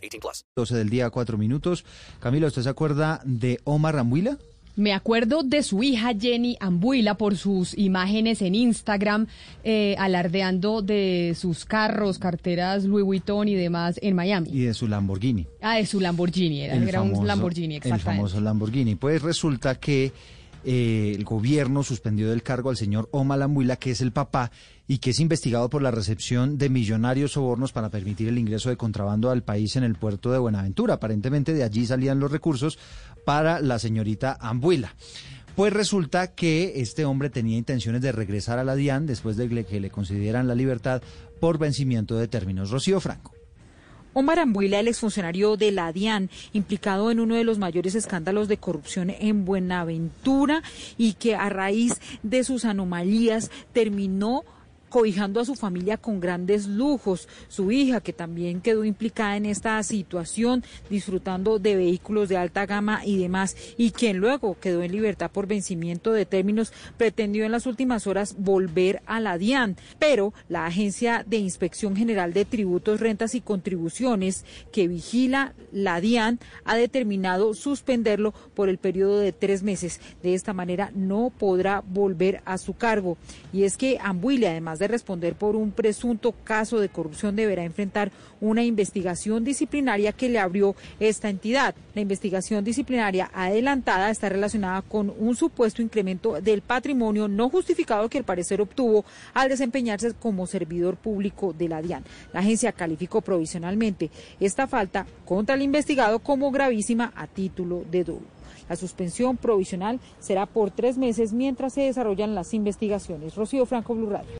18 plus. 12 del día, 4 minutos. Camilo, ¿usted se acuerda de Omar Rambuila? Me acuerdo de su hija Jenny Ambuila por sus imágenes en Instagram, eh, alardeando de sus carros, carteras Louis Vuitton y demás en Miami. Y de su Lamborghini. Ah, de su Lamborghini, era, El era un famoso- Lamborghini, El exactamente. famoso Lamborghini. Pues resulta que eh, el gobierno suspendió del cargo al señor Omar Lambuila, que es el papá y que es investigado por la recepción de millonarios sobornos para permitir el ingreso de contrabando al país en el puerto de Buenaventura. Aparentemente de allí salían los recursos para la señorita Ambuila. Pues resulta que este hombre tenía intenciones de regresar a la DIAN después de que le concedieran la libertad por vencimiento de términos. Rocío Franco. Omar Ambuila, el exfuncionario de la DIAN, implicado en uno de los mayores escándalos de corrupción en Buenaventura y que a raíz de sus anomalías terminó cobijando a su familia con grandes lujos. Su hija, que también quedó implicada en esta situación, disfrutando de vehículos de alta gama y demás, y quien luego quedó en libertad por vencimiento de términos, pretendió en las últimas horas volver a la DIAN. Pero la Agencia de Inspección General de Tributos, Rentas y Contribuciones, que vigila la DIAN, ha determinado suspenderlo por el periodo de tres meses. De esta manera no podrá volver a su cargo. Y es que Ambuile, además de responder por un presunto caso de corrupción, deberá enfrentar una investigación disciplinaria que le abrió esta entidad. La investigación disciplinaria adelantada está relacionada con un supuesto incremento del patrimonio no justificado que al parecer obtuvo al desempeñarse como servidor público de la DIAN. La agencia calificó provisionalmente esta falta contra el investigado como gravísima a título de dolo. La suspensión provisional será por tres meses mientras se desarrollan las investigaciones. Rocío Franco, Blue Radio.